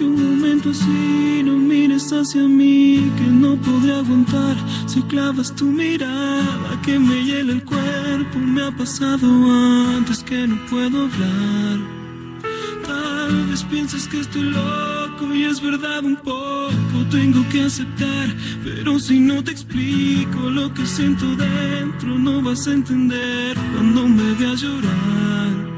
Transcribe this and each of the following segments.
Un momento así, no mires hacia mí, que no podré aguantar. Si clavas tu mirada, que me hiela el cuerpo, me ha pasado antes que no puedo hablar. Tal vez pienses que estoy loco y es verdad un poco, tengo que aceptar. Pero si no te explico lo que siento dentro, no vas a entender cuando me veas llorar.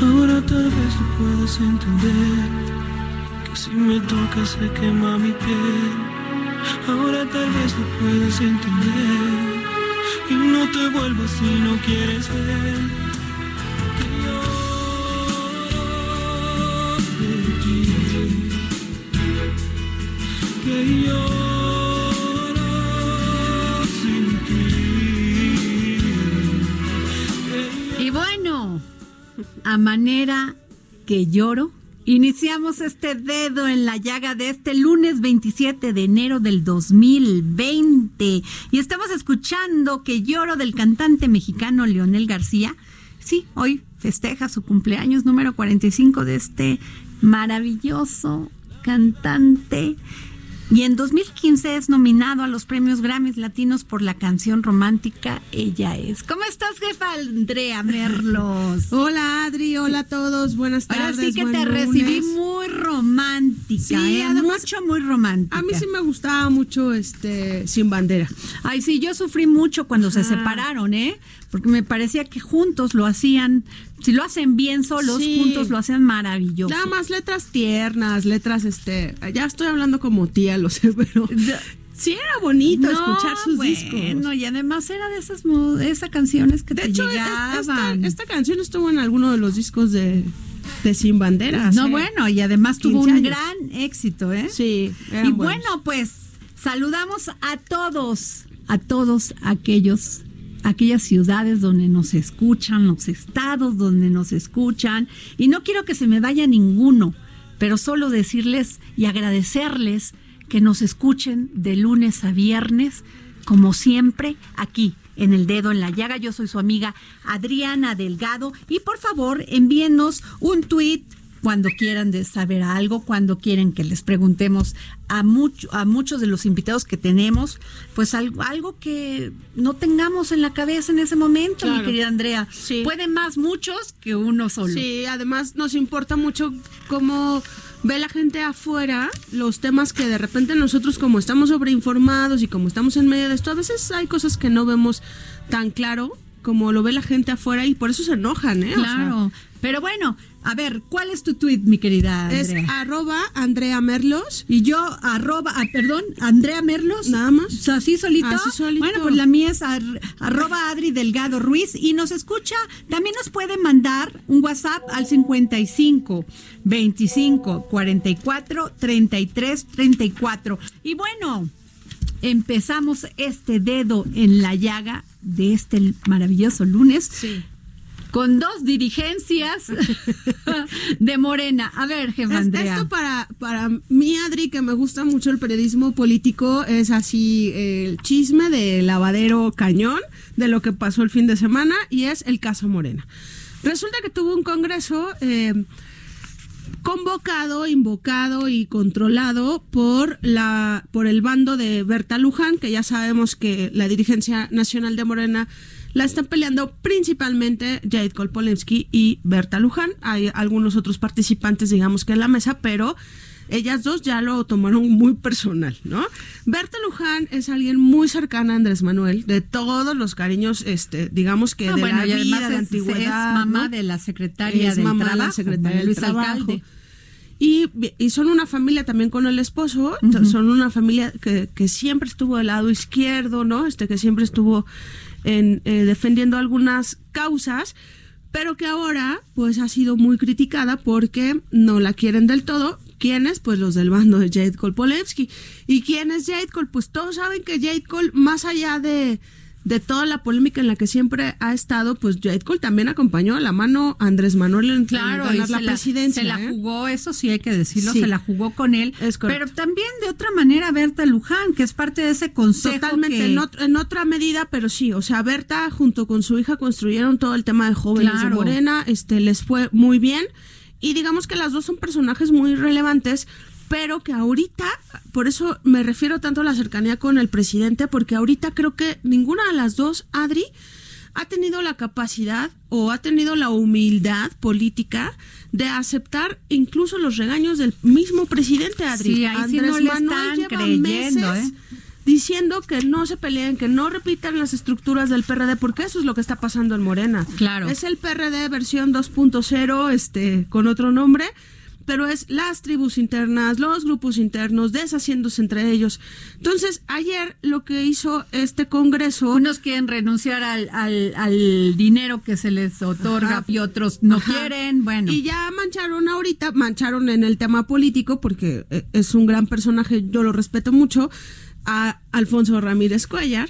Ahora tal vez lo puedas entender. Que si me tocas se quema mi piel. Ahora tal vez lo puedas entender. Y no te vuelvas si no quieres ver. Que lloro por ti. Que lloro a manera que lloro, iniciamos este dedo en la llaga de este lunes 27 de enero del 2020 y estamos escuchando que lloro del cantante mexicano Leonel García. Sí, hoy festeja su cumpleaños número 45 de este maravilloso cantante. Y en 2015 es nominado a los premios Grammys Latinos por la canción romántica Ella es. ¿Cómo estás, jefa Andrea Merlos? Hola Adri, hola a todos, buenas Ahora tardes. sí que te lunes. recibí muy romántica, Sí, ¿eh? además, mucho, muy romántica. A mí sí me gustaba mucho este Sin Bandera. Ay, sí, yo sufrí mucho cuando se separaron, ¿eh? Porque me parecía que juntos lo hacían, si lo hacen bien solos, Sí. juntos lo hacen maravilloso. Nada más letras tiernas, letras este, ya estoy hablando como tía, lo sé, pero sí era bonito escuchar sus bueno, discos. y además era de esas mo- esas canciones que De te hecho, llegaban. esta, esta canción estuvo en alguno de los discos de, de Sin Bandera. no, hace bueno, y además tuvo 15 un años. gran éxito, ¿eh? Sí, Y buenos. bueno, pues saludamos a todos, a todos aquellos aquellas ciudades donde nos escuchan, los estados donde nos escuchan y no quiero que se me vaya ninguno, pero solo decirles y agradecerles que nos escuchen de lunes a viernes como siempre aquí en el dedo en la llaga. Yo soy su amiga Adriana Delgado y por favor envíenos un tweet cuando quieran de saber algo, cuando quieren que les preguntemos a, mucho, a muchos de los invitados que tenemos, pues algo, algo que no tengamos en la cabeza en ese momento, mi querida Andrea. Sí. Pueden más muchos que uno solo. Sí, además nos importa mucho cómo ve la gente afuera los temas que de repente nosotros como estamos sobreinformados y como estamos en medio de esto, a veces hay cosas que no vemos tan claro como lo ve la gente afuera y por eso se enojan, ¿eh? O sea, Claro. Pero bueno, a ver, ¿cuál es tu tweet, mi querida es Andrea? arroba Andrea Merlos. Y yo, arroba, ah, perdón, Andrea Merlos. Nada más. ¿Así solito? Así solito. Bueno, pues la mía es ar- arroba Adri Delgado Ruiz. Y nos escucha, también nos puede mandar un WhatsApp al 55 25 44 33 34. Y bueno, empezamos este dedo en la llaga de este maravilloso lunes. Sí. Con dos dirigencias de Morena. A ver, jefe Andrea. Esto para, para mí, Adri, que me gusta mucho el periodismo político, es así el chisme de lavadero cañón de lo que pasó el fin de semana y es el caso Morena. Resulta que tuvo un congreso eh, convocado, invocado y controlado por la por el bando de Berta Luján, que ya sabemos que la dirigencia nacional de Morena la están peleando principalmente Jade Kolpolensky y Berta Luján. Hay algunos otros participantes, digamos que en la mesa, pero ellas dos ya lo tomaron muy personal, ¿no? Berta Luján es alguien muy cercana a Andrés Manuel, de todos los cariños, este, digamos que ah, de la vida, de antigüedad. Es mamá de la secretaria del mamá trabajo, de la secretaria del trabajo. Y, y, son una familia también con el esposo, son una familia que, que, siempre estuvo del lado izquierdo, ¿no? Este, que siempre estuvo en, eh, defendiendo algunas causas, pero que ahora pues ha sido muy criticada porque no la quieren del todo, ¿Quiénes? Pues los del bando de Jade Cole Polevsky. ¿Y quién es Jade Cole? Pues todos saben que Jade Cole, más allá de, de toda la polémica en la que siempre ha estado, pues Jade Cole también acompañó a la mano a Andrés Manuel en ganar la presidencia. Se la ¿eh? jugó, eso sí hay que decirlo, se la jugó con él. pero también de otra manera Berta Luján, que es parte de ese consejo. Totalmente, en, otra medida, pero sí, o sea, Berta junto con su hija construyeron todo el tema de jóvenes de Morena, este les fue muy bien. Y digamos que las dos son personajes muy relevantes, pero que ahorita, por eso me refiero tanto a la cercanía con el presidente, porque ahorita creo que ninguna de las dos, Adri, ha tenido la capacidad o ha tenido la humildad política de aceptar incluso los regaños del mismo presidente Adri. Sí, Andrés Manuel lleva creyendo, meses, ¿eh? diciendo que no se peleen, que no repitan las estructuras del PRD, porque eso es lo que está pasando en Morena. Claro. Es el PRD versión 2.0, este, con otro nombre, pero es las tribus internas, los grupos internos, deshaciéndose entre ellos. Entonces, ayer lo que hizo este Congreso... Unos quieren renunciar al, al, dinero que se les otorga y otros no quieren, bueno. Y ya mancharon ahorita, mancharon en el tema político, porque eh, es un gran personaje, yo lo respeto mucho, a Alfonso Ramírez Cuellar.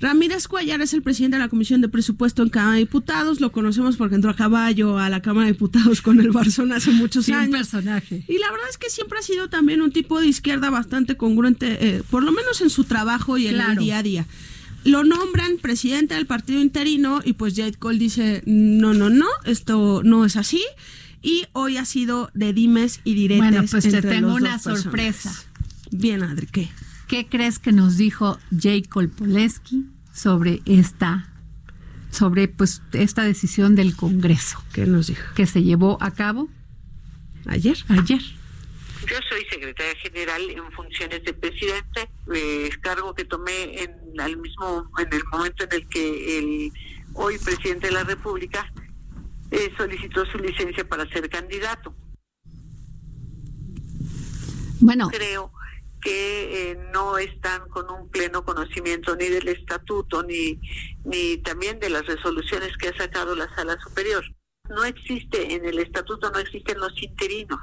Ramírez Cuellar es el presidente de la Comisión de Presupuesto en Cámara de Diputados. Lo conocemos porque entró a caballo a la Cámara de Diputados con el Barzón hace muchos sí, años. Un personaje. Y la verdad es que siempre ha sido también un tipo de izquierda bastante congruente, eh, por lo menos en su trabajo y en el día a día. Lo nombran presidente del partido interino y pues Jade Cole dice, no, no, no, esto no es así. Y hoy ha sido de dimes y diretes. Bueno, pues te tengo una sorpresa. Bien, Adri, ¿qué? ¿Qué crees que nos dijo Jay Kolpoleski sobre esta sobre pues esta decisión del Congreso? ¿Qué nos dijo? Que se llevó a cabo ayer. Ayer. Yo soy secretaria general en funciones de presidente, eh, cargo que tomé en el mismo en el momento en el que el hoy presidente de la República eh, solicitó su licencia para ser candidato. Bueno, creo que eh, no están con un pleno conocimiento ni del estatuto ni, ni también de las resoluciones que ha sacado la sala superior. No existe en el estatuto, no existen los interinos,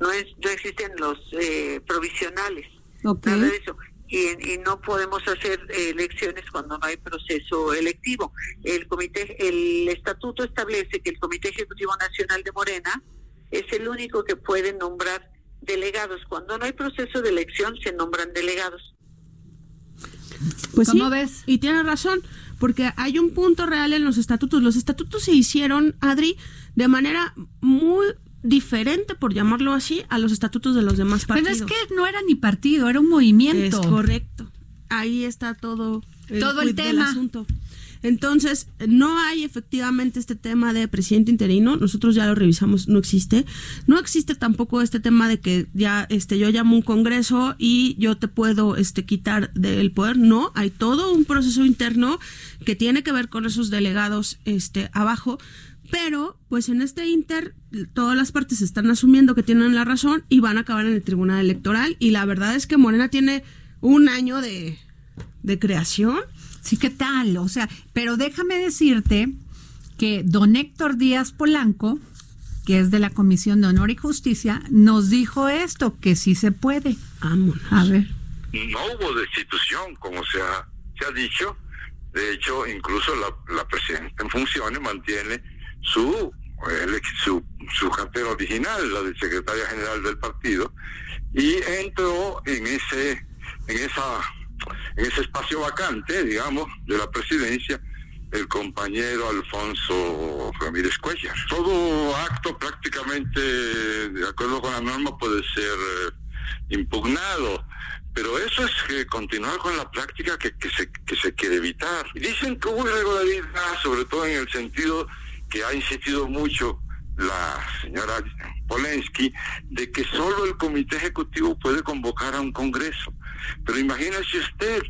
no, es, no existen los eh, provisionales, nada de eso. Y, y, no podemos hacer elecciones cuando no hay proceso electivo. El comité, el estatuto establece que el Comité Ejecutivo Nacional de Morena es el único que puede nombrar delegados. Cuando no hay proceso de elección, se nombran delegados. Pues ¿Cómo ves? Y tiene razón, porque hay un punto real en los estatutos. Los estatutos se hicieron, Adri, de manera muy diferente, por llamarlo así, a los estatutos de los demás partidos. Pero es que no era ni partido, era un movimiento. Es correcto. Ahí está todo el, todo el tema. asunto. Entonces, no hay efectivamente este tema de presidente interino, nosotros ya lo revisamos, no existe. No existe tampoco este tema de que ya este yo llamo un congreso y yo te puedo este quitar del poder, no, hay todo un proceso interno que tiene que ver con esos delegados este abajo, pero pues en este inter todas las partes están asumiendo que tienen la razón y van a acabar en el Tribunal Electoral. Y la verdad es que Morena tiene un año de, de creación Sí, ¿qué tal? O sea, pero déjame decirte que don Héctor Díaz Polanco, que es de la Comisión de Honor y Justicia, nos dijo esto, que sí se puede. Vámonos. A ver. No hubo destitución, como se ha, se ha dicho. De hecho, incluso la, la presidenta en funciones mantiene su, su, su cartera original, la de secretaria general del partido, y entró en ese, en esa, en ese espacio vacante, digamos, de la presidencia, el compañero Alfonso Ramírez Cuellar. Todo acto prácticamente de acuerdo con la norma puede ser eh, impugnado, pero eso es que continuar con la práctica que, que, se, que se quiere evitar. dicen que hubo irregularidad, sobre todo en el sentido que ha insistido mucho la señora Polensky de que solo el comité ejecutivo puede convocar a un congreso. Pero imagínese usted,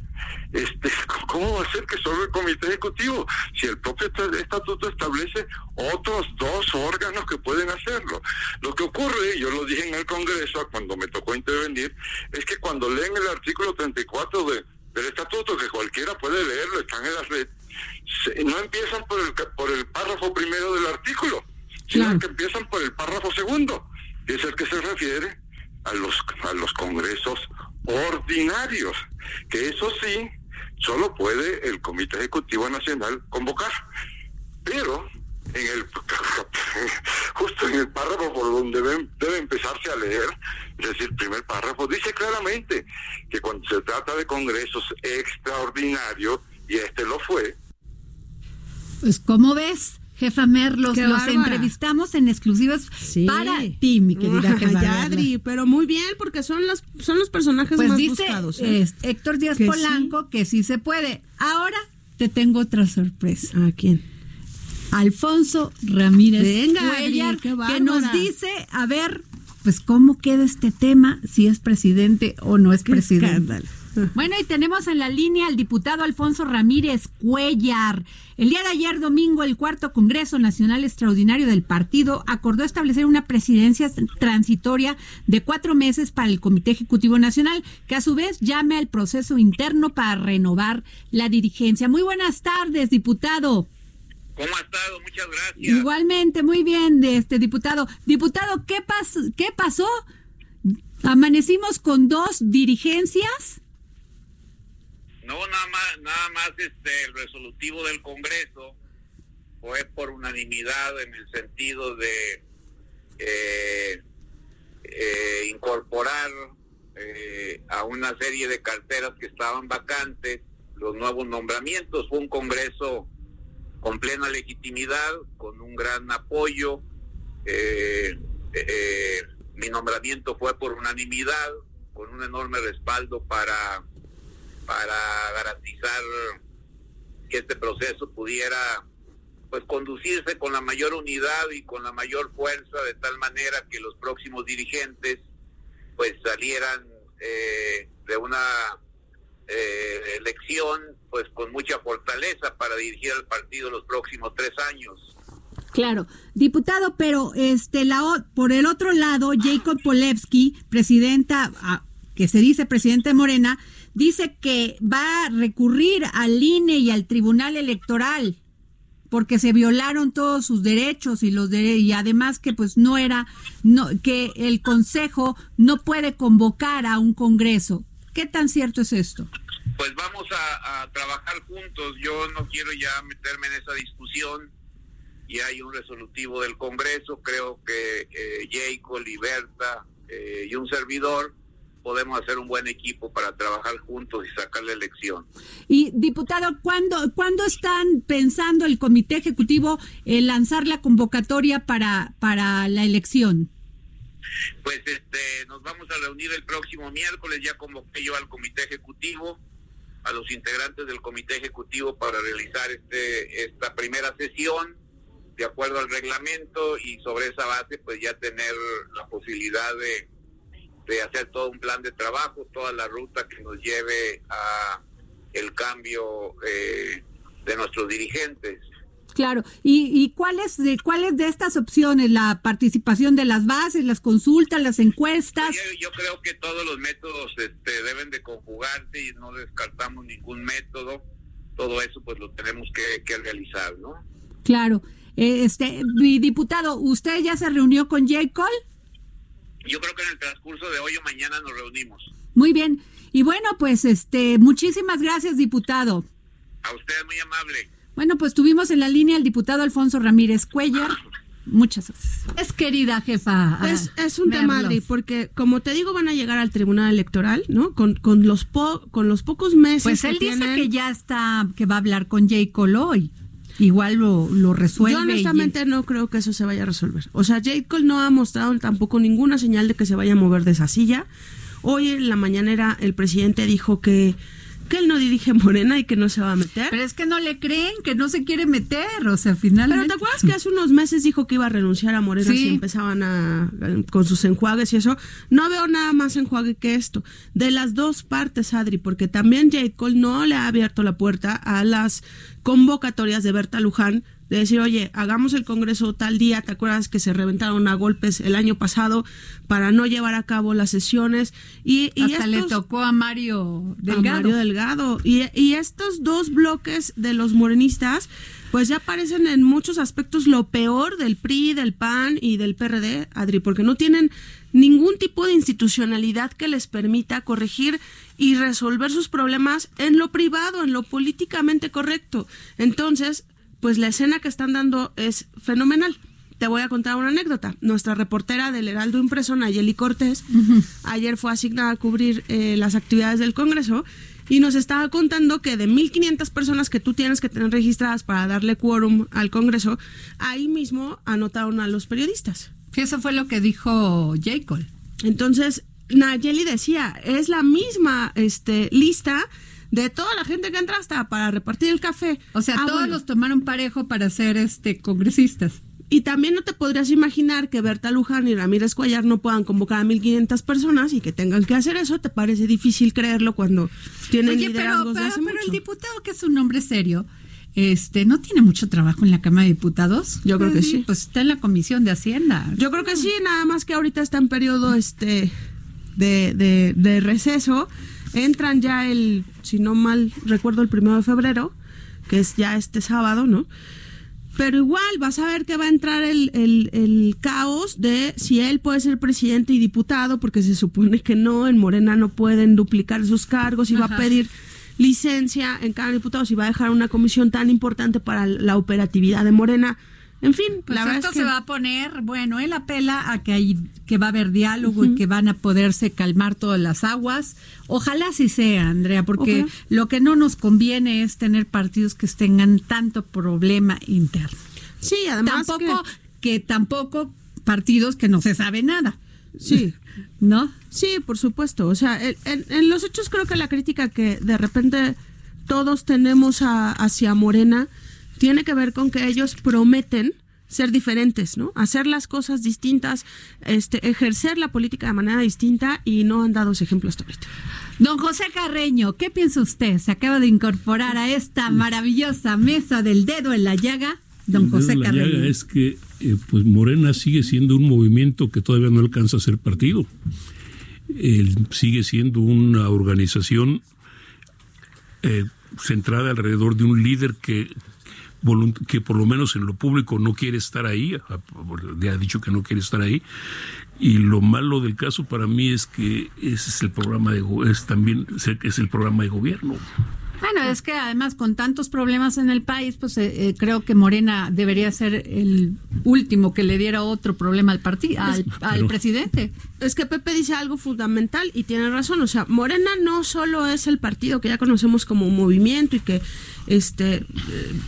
este, ¿cómo va a ser que solo el comité ejecutivo? Si el propio estatuto establece otros dos órganos que pueden hacerlo. Lo que ocurre, yo lo dije en el Congreso cuando me tocó intervenir, es que cuando leen el artículo 34 de, del estatuto, que cualquiera puede leerlo, están en la red, no empiezan por el, por el párrafo primero del artículo sino que empiezan por el párrafo segundo, que es el que se refiere a los, a los congresos ordinarios, que eso sí, solo puede el Comité Ejecutivo Nacional convocar. Pero en el justo en el párrafo por donde debe, debe empezarse a leer, es decir, el primer párrafo, dice claramente que cuando se trata de congresos extraordinarios, y este lo fue. Pues, ¿cómo ves? Jefa Merlos, los, entrevistamos en exclusivas para ti, mi querida jefa. pero muy bien, porque son los, son los personajes pues más dice, buscados. ¿eh? Héctor Díaz Polanco que sí se puede. Ahora te tengo otra sorpresa. ¿A quién? Alfonso Ramírez Venga, que nos dice, a ver, pues cómo queda este tema, si es presidente o no es presidente. Bueno, y tenemos en la línea al diputado Alfonso Ramírez Cuellar. El día de ayer, domingo, el cuarto Congreso Nacional Extraordinario del partido acordó establecer una presidencia transitoria de cuatro meses para el Comité Ejecutivo Nacional, que a su vez llame al proceso interno para renovar la dirigencia. Muy buenas tardes, diputado. ¿Cómo ha estado? Muchas gracias. Igualmente, muy bien, este diputado. Diputado, ¿qué, qué pasó? ¿Amanecimos con dos dirigencias? No, nada más, nada más este, el resolutivo del Congreso fue por unanimidad en el sentido de eh, eh, incorporar eh, a una serie de carteras que estaban vacantes los nuevos nombramientos. Fue un Congreso con plena legitimidad, con un gran apoyo. mi nombramiento fue por unanimidad, con un enorme respaldo para para garantizar que este proceso pudiera pues conducirse con la mayor unidad y con la mayor fuerza de tal manera que los próximos dirigentes pues salieran eh, de una eh, elección pues con mucha fortaleza para dirigir al partido los próximos tres años. Claro, diputado, pero este la por el otro lado, Jacob Polewski, presidenta, ah, que se dice presidente de Morena, dice que va a recurrir al INE y al Tribunal Electoral porque se violaron todos sus derechos y los y además que pues no era no que el consejo no puede convocar a un congreso. ¿Qué tan cierto es esto? Pues vamos a, trabajar juntos. Yo no quiero ya meterme en esa discusión. Y hay un resolutivo del Congreso. Creo que eh, Jacob, Liberta eh, y un servidor podemos hacer un buen equipo para trabajar juntos y sacar la elección. Y diputado, ¿cuándo, ¿cuándo están pensando el comité ejecutivo lanzar la convocatoria para, para la elección? Pues este, nos vamos a reunir el próximo miércoles, ya convoqué yo al comité ejecutivo, a los integrantes del comité ejecutivo para realizar este, esta primera sesión de acuerdo al reglamento y sobre esa base pues ya tener la posibilidad de de hacer todo un plan de trabajo, toda la ruta que nos lleve a el cambio eh, de nuestros dirigentes. Claro, ¿y, y cuáles de cuáles de estas opciones? La participación de las bases, las consultas, las encuestas. Yo, creo que todos los métodos este, deben de conjugarse y no descartamos ningún método. Todo eso pues lo tenemos que, que realizar, ¿no? Claro. Eh, este, mi diputado, ¿usted ya se reunió con J. Cole? Yo creo que en el transcurso de hoy o mañana nos reunimos. Muy bien. Y bueno, pues este, muchísimas gracias, diputado. A usted muy amable. Bueno, pues tuvimos en la línea al diputado Alfonso Ramírez Cuellar. Muchas gracias. Es querida jefa. Es, es un tema, Adri, porque como te digo, van a llegar al Tribunal Electoral, ¿no? Con, con, los, po- con los pocos meses Pues que él dice tienen. que ya está, que va a hablar con J. Cole hoy. Igual lo, lo resuelve. Yo honestamente no creo que eso se vaya a resolver. O sea, J. Cole no ha mostrado tampoco ninguna señal de que se vaya a mover de esa silla. Hoy en la mañanera el presidente dijo que, que él no dirige Morena y que no se va a meter. Pero es que no le creen, que no se quiere meter, o sea, finalmente. Pero ¿te acuerdas que hace unos meses dijo que iba a renunciar a Morena Sí. si empezaban a, con sus enjuagues y eso? No veo nada más enjuague que esto. De las dos partes, Adri, porque también J. Cole no le ha abierto la puerta a las convocatorias de Berta Luján de decir, oye, hagamos el Congreso tal día, ¿te acuerdas que se reventaron a golpes el año pasado para no llevar a cabo las sesiones? Y, y Hasta le tocó a Mario a Delgado. Mario Delgado. Y, y estos dos bloques de los morenistas, pues ya parecen en muchos aspectos lo peor del PRI, del PAN y del PRD, Adri, porque no tienen ningún tipo de institucionalidad que les permita corregir y resolver sus problemas en lo privado, en lo políticamente correcto. Entonces, pues la escena que están dando es fenomenal. Te voy a contar una anécdota. Nuestra reportera del Heraldo Impreso, Nayeli Cortés, ayer fue asignada a cubrir eh, las actividades del Congreso y nos estaba contando que de 1.500 personas que tú tienes que tener registradas para darle quórum al Congreso, ahí mismo anotaron a los periodistas. Sí, eso fue lo que dijo J. Cole. Entonces, Nayeli decía, es la misma este, lista de toda la gente que entra hasta para repartir el café. O sea, Ah, todos bueno. los tomaron parejo para ser este congresistas. Y también no te podrías imaginar que Berta Luján y Ramírez Cuellar no puedan convocar a 1.500 personas y que tengan que hacer eso. ¿Te parece difícil creerlo cuando tienen Oye, pero, liderazgos de hace pero el mucho? diputado, que es un hombre serio, este, ¿no tiene mucho trabajo en la Cámara de Diputados? Yo creo que sí. Pues está en la Comisión de Hacienda. Yo creo que sí, nada más que ahorita está en periodo este de, de, de receso. Entran ya el, si no mal recuerdo, el primero de febrero, que es ya este sábado, ¿no? Pero igual vas a ver que va a entrar el, el, el caos de si él puede ser presidente y diputado, porque se supone que no, en Morena no pueden duplicar sus cargos y va a pedir licencia en cada diputado si va a dejar una comisión tan importante para la operatividad de Morena. En fin, Pues la verdad esto es que se va a poner, bueno, él apela a que hay, que va a haber diálogo y que van a poderse calmar todas las aguas. Ojalá así sea, Andrea, porque Ojalá. lo que no nos conviene es tener partidos que tengan tanto problema interno. sí, además Tampoco que- que tampoco partidos que no se sabe nada, sí, ¿no? Sí, por supuesto. O sea, en, en- en los hechos creo que la crítica que de repente todos tenemos a- hacia Morena tiene que ver con que ellos prometen ser diferentes, ¿no? Hacer las cosas distintas, este, ejercer la política de manera distinta y no han dado ese ejemplo hasta ahorita. Don José Carreño, ¿qué piensa usted? Se acaba de incorporar a esta maravillosa mesa del dedo en la llaga. Don El dedo José en la llaga Carreño. es que eh, pues Morena sigue siendo un movimiento que todavía no alcanza a ser partido. Él sigue siendo una organización eh, centrada alrededor de un líder que que por lo menos en lo público no quiere estar ahí, ha- dicho que no quiere estar ahí. Y lo malo del caso para mí es que ese es el programa de es también es el programa de gobierno. Bueno, es que además con tantos problemas en el país, pues eh, eh, creo que Morena debería ser el último que le diera otro problema al partido, al, presidente. Es que Pepe dice algo fundamental y tiene razón. O sea, Morena no solo es el partido que ya conocemos como movimiento y que, este, eh,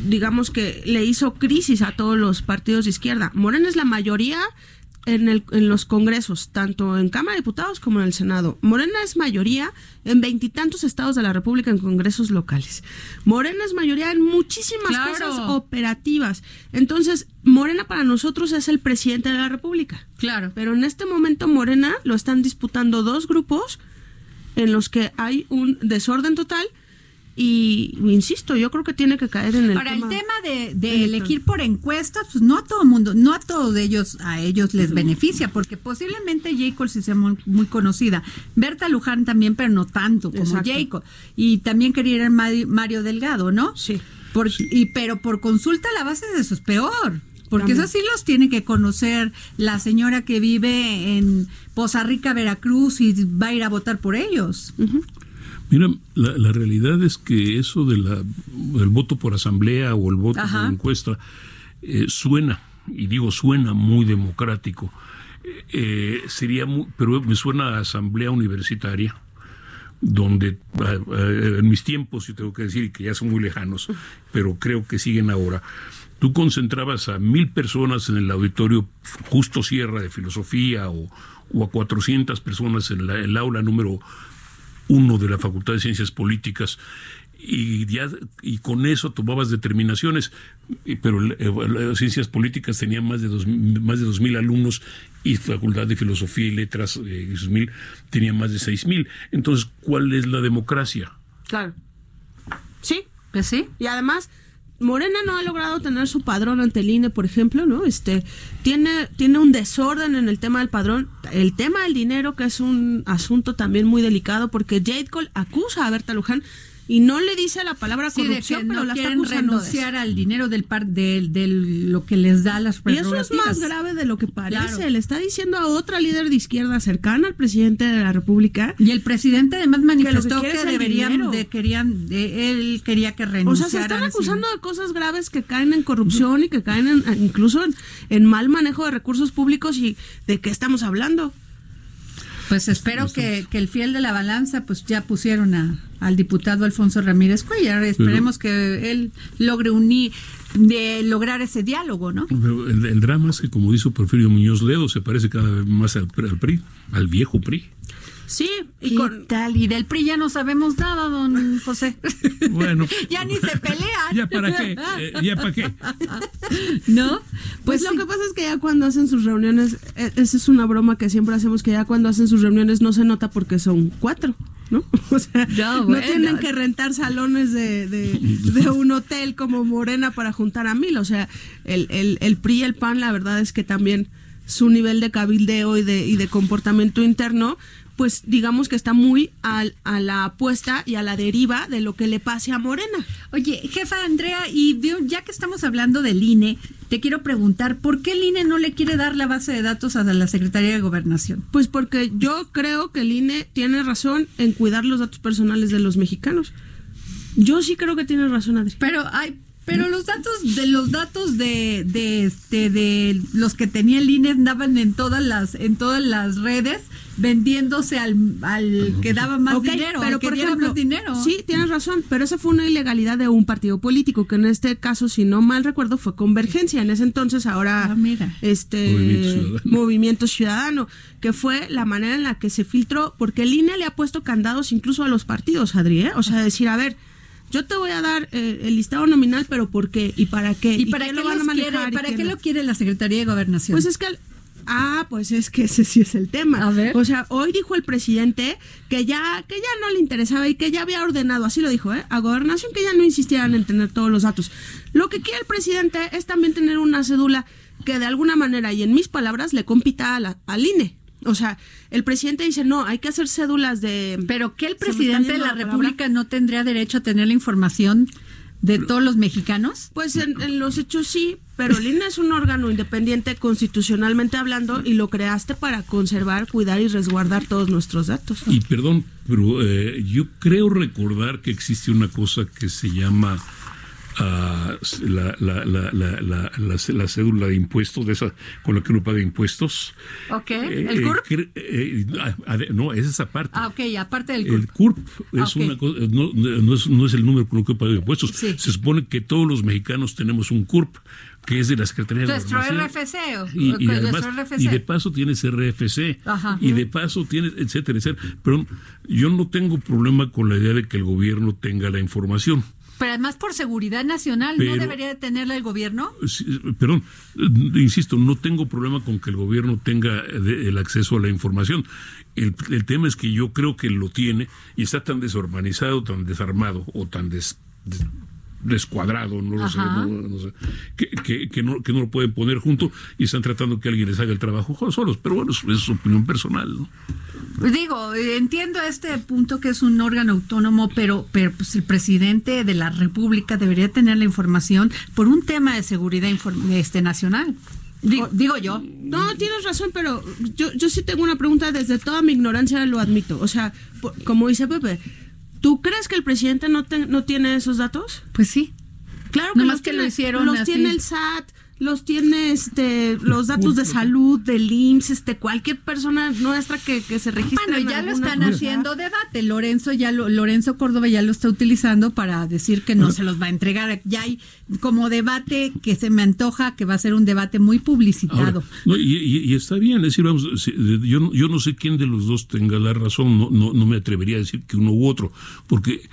digamos que le hizo crisis a todos los partidos de izquierda. Morena es la mayoría en, el, en los congresos, tanto en Cámara de Diputados como en el Senado. Morena es mayoría en veintitantos estados de la República en congresos locales. Morena es mayoría en muchísimas Claro. cosas operativas. Entonces, Morena para nosotros es el presidente de la República. Claro. Pero en este momento Morena lo están disputando dos grupos en los que hay un desorden total y insisto, yo creo que tiene que caer en el Ahora, tema. el tema de, de elegir por encuestas, pues no a todo mundo, no a todos ellos, a ellos les beneficia, porque posiblemente Jacob sí sea muy, muy conocida. Berta Luján también, pero no tanto como Exacto. Jacob. Y también quería ir a Mario, Delgado, ¿no? Sí. Por- Y, pero por consulta la base de eso es peor. Porque eso sí los tiene que conocer la señora que vive en Poza Rica, Veracruz, y va a ir a votar por ellos. Mira, la, realidad es que eso de la, del voto por asamblea o el voto por encuesta eh, suena, y digo suena muy democrático, eh, sería muy, pero me suena a asamblea universitaria donde en mis tiempos, yo tengo que decir que ya son muy lejanos, pero creo que siguen ahora, tú concentrabas a mil personas en el auditorio justo Sierra de Filosofía o, o a 400 personas en el aula número uno de la Facultad de Ciencias Políticas y ya y con eso tomabas determinaciones pero las eh, ciencias políticas tenían más de dos más de dos mil alumnos y facultad de filosofía y letras eh, mil tenía más de seis mil. Entonces cuál es la democracia claro. Sí. Pues sí y además Morena no ha logrado tener su padrón ante el INE, por ejemplo, ¿no? Este tiene tiene un desorden en el tema del padrón, el tema del dinero que es un asunto también muy delicado porque Jade Cole acusa a Berta Luján y no le dice la palabra corrupción, pero la está acusando renunciar al dinero del par de, lo que les da las Y eso es más grave de lo que parece. Le está diciendo a otra líder de izquierda cercana al presidente de la República. Y el presidente además manifestó que, deberían, de, querían, de, él quería que renunciara. O sea, se están acusando de cosas graves que caen en corrupción y que caen en, incluso en mal manejo de recursos públicos y de qué estamos hablando. Pues espero que, el fiel de la balanza, pues ya pusieron a, al diputado Alfonso Ramírez Cuellar. Esperemos que él logre unir, de lograr ese diálogo, ¿no? el, drama es que, como dijo Porfirio Muñoz Ledo, se parece cada vez más al, al PRI, al viejo PRI. Sí, y con... tal? Y del PRI ya no sabemos nada, don José. Bueno. ya ni se pelean. ¿Ya para qué? Eh, ¿Ya para qué? ¿No? Pues, pues lo que pasa es que ya cuando hacen sus reuniones, e, esa es una broma que siempre hacemos, que ya cuando hacen sus reuniones no se nota porque son cuatro. ¿no? O sea, no tienen que rentar salones de, de, un hotel como Morena para juntar a mil. O sea, el, el, el PRI y el PAN, la verdad es que también su nivel de cabildeo y de, y de comportamiento interno pues digamos que está muy a, a, la apuesta y a la deriva de lo que le pase a Morena. Oye, jefa Andrea, y ya que estamos hablando del INE, te quiero preguntar, ¿por qué el INE no le quiere dar la base de datos a la Secretaría de Gobernación? Pues porque yo creo que el INE tiene razón en cuidar los datos personales de los mexicanos. Yo sí creo que tiene razón, Adri. Pero hay pero los datos de los datos de, de este de los que tenía el INE andaban en todas las en todas las redes vendiéndose al, al que daba más dinero, pero por ejemplo, dinero. Sí, tienes razón, pero esa fue una ilegalidad de un partido político que en este caso, si no mal recuerdo, fue Convergencia. En ese entonces, ahora ah, este Movimiento Ciudadano. que fue la manera en la que se filtró, porque el INE le ha puesto candados incluso a los partidos, Adri, ¿eh? o sea, decir, a ver yo te voy a dar eh, el listado nominal, pero ¿por qué? ¿Y para qué? ¿Y, para qué, lo van a manejar? ¿Para qué lo quiere la Secretaría de Gobernación? Pues es que Ah, pues es que ese sí es el tema. A ver. O sea, hoy dijo el presidente que ya, que ya no le interesaba y que ya había ordenado, así lo dijo, ¿eh? A gobernación que ya no insistieran en tener todos los datos. Lo que quiere el presidente es también tener una cédula que de alguna manera, y en mis palabras, le compita a la, al INE. O sea, el presidente dice, no, hay que hacer cédulas de... Pero que el presidente de la, República no tendría derecho a tener la información de todos los mexicanos? Pues en, los hechos sí, pero el INE es un órgano independiente constitucionalmente hablando y lo creaste para conservar, cuidar y resguardar todos nuestros datos. Y perdón, pero eh, yo creo recordar que existe una cosa que se llama la, la, la, la, la, cédula de impuestos, de esa con la que uno paga impuestos. Ok, eh, ¿el CURP? Eh, eh, no, es esa parte. Ah, ok, aparte del CURP. El CURP es una cosa, no, no, es, no es el número con el que paga impuestos. Se supone que todos los mexicanos tenemos un CURP que es de la Secretaría de Nuestro RFC. Y, y, además, y de paso tienes RFC. Y de paso tienes, etcétera, etcétera. Pero yo no tengo problema con la idea de que el gobierno tenga la información. Pero además por seguridad nacional, ¿no debería de tenerla el gobierno? perdón, eh, insisto, no tengo problema con que el gobierno tenga el acceso a la información. El, tema es que yo creo que lo tiene y está tan desorganizado, tan desarmado o tan des, descuadrado, no lo sé, no, sé que, que, no, que no lo pueden poner junto y están tratando que alguien les haga el trabajo solos, pero bueno, es su opinión personal. ¿no? Pues digo, entiendo este punto que es un órgano autónomo, pero, pero pues el presidente de la República debería tener la información por un tema de seguridad este, nacional. Digo, yo. No, tienes razón, pero yo, yo sí tengo una pregunta desde toda mi ignorancia, lo admito. O sea, como dice Pepe, ¿Tú crees que el presidente no, no tiene esos datos? Pues sí. Claro que, los que lo hicieron los tiene el SAT, los tiene este los datos de salud del IMSS, este cualquier persona nuestra que, se registre. Bueno, ya lo están haciendo debate. Lorenzo ya lo, Lorenzo Córdoba ya lo está utilizando para decir que no se los va a entregar. Ya hay como debate que se me antoja que va a ser un debate muy publicitado. y, está bien, es decir, vamos, yo, yo no sé quién de los dos tenga la razón, no, no, no me atrevería a decir que uno u otro, porque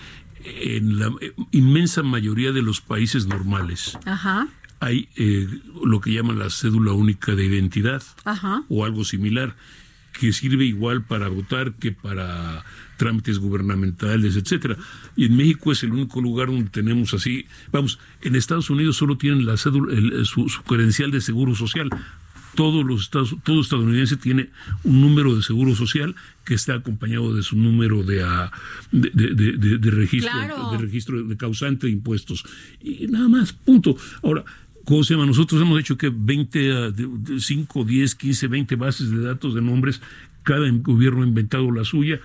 en la inmensa mayoría de los países normales Ajá hay eh, lo que llaman la cédula única de identidad o algo similar que sirve igual para votar que para trámites gubernamentales, etcétera. Y en México es el único lugar donde tenemos así. Vamos, en Estados Unidos solo tienen la cédula, su, credencial de seguro social. Todos los estados, todo estadounidense tiene un número de seguro social que está acompañado de su número de, ah, de, registro, de registro de causante de impuestos. Y nada más, punto. Ahora, ¿cómo se llama? Nosotros hemos hecho que 20, 5, 10, 15, 20 bases de datos de nombres, cada gobierno ha inventado la suya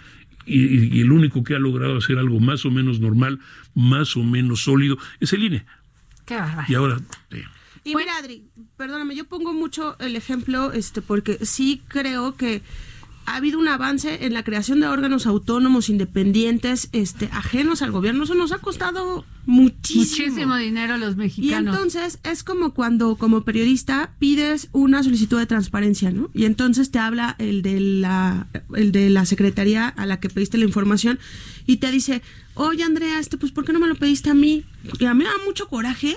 y, el único que ha logrado hacer algo más o menos normal, más o menos sólido, es el INE. Qué bárbaro. Y ahora... y mira, Adri, perdóname, yo pongo mucho el ejemplo, este, porque sí creo que ha habido un avance en la creación de órganos autónomos independientes este ajenos al gobierno. Eso nos ha costado muchísimo. Muchísimo dinero a los mexicanos. y entonces es como cuando como periodista pides una solicitud de transparencia no y entonces te habla el de la el de la secretaría a la que pediste la información y te dice oye Andrea este pues por qué no me lo pediste a mí y a mí me da mucho coraje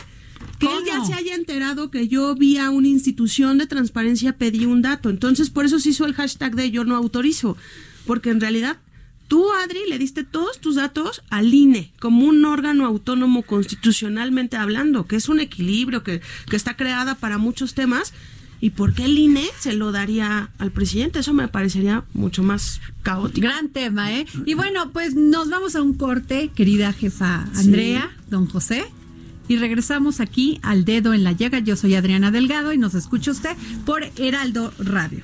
que él ya se haya enterado que yo vía una institución de transparencia pedí un dato. Entonces, por eso se hizo el hashtag de yo no autorizo. Porque en realidad, tú, Adri, le diste todos tus datos al INE, como un órgano autónomo constitucionalmente hablando, que es un equilibrio, que, que está creada para muchos temas. ¿Y por qué el INE se lo daría al presidente? Eso me parecería mucho más caótico. Gran tema, ¿eh? Y bueno, pues nos vamos a un corte, querida jefa Andrea, don José. Y regresamos aquí al dedo en la llaga. Yo soy Adriana Delgado y nos escucha usted por Heraldo Radio.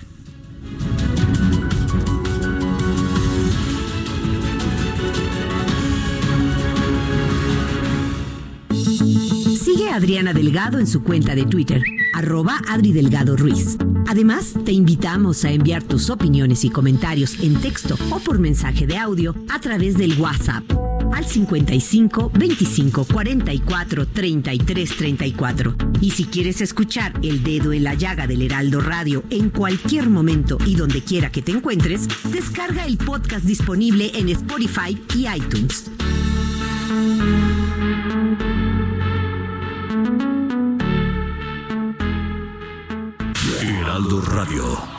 Sigue a Adriana Delgado en su cuenta de Twitter, arroba Adri Delgado Ruiz. Además, te invitamos a enviar tus opiniones y comentarios en texto o por mensaje de audio a través del WhatsApp al 55 25 44 33 34. Y si quieres escuchar El Dedo en la Llaga del Heraldo Radio en cualquier momento y donde quiera que te encuentres, descarga el podcast disponible en Spotify y iTunes. Heraldo Radio.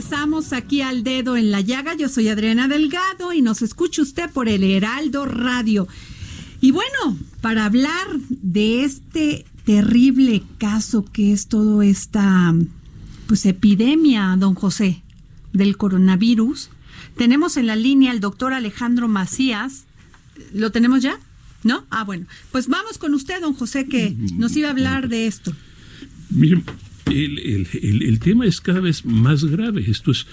Regresamos aquí al dedo en la llaga. Yo soy Adriana Delgado y nos escucha usted por el Heraldo Radio. Y bueno, para hablar de este terrible caso que es todo esta pues epidemia, don José, del coronavirus, tenemos en la línea al doctor Alejandro Macías. ¿Lo tenemos ya? ¿No? Ah, bueno. Pues vamos con usted, don José, que nos iba a hablar de esto. El, tema es cada vez más grave. Esto es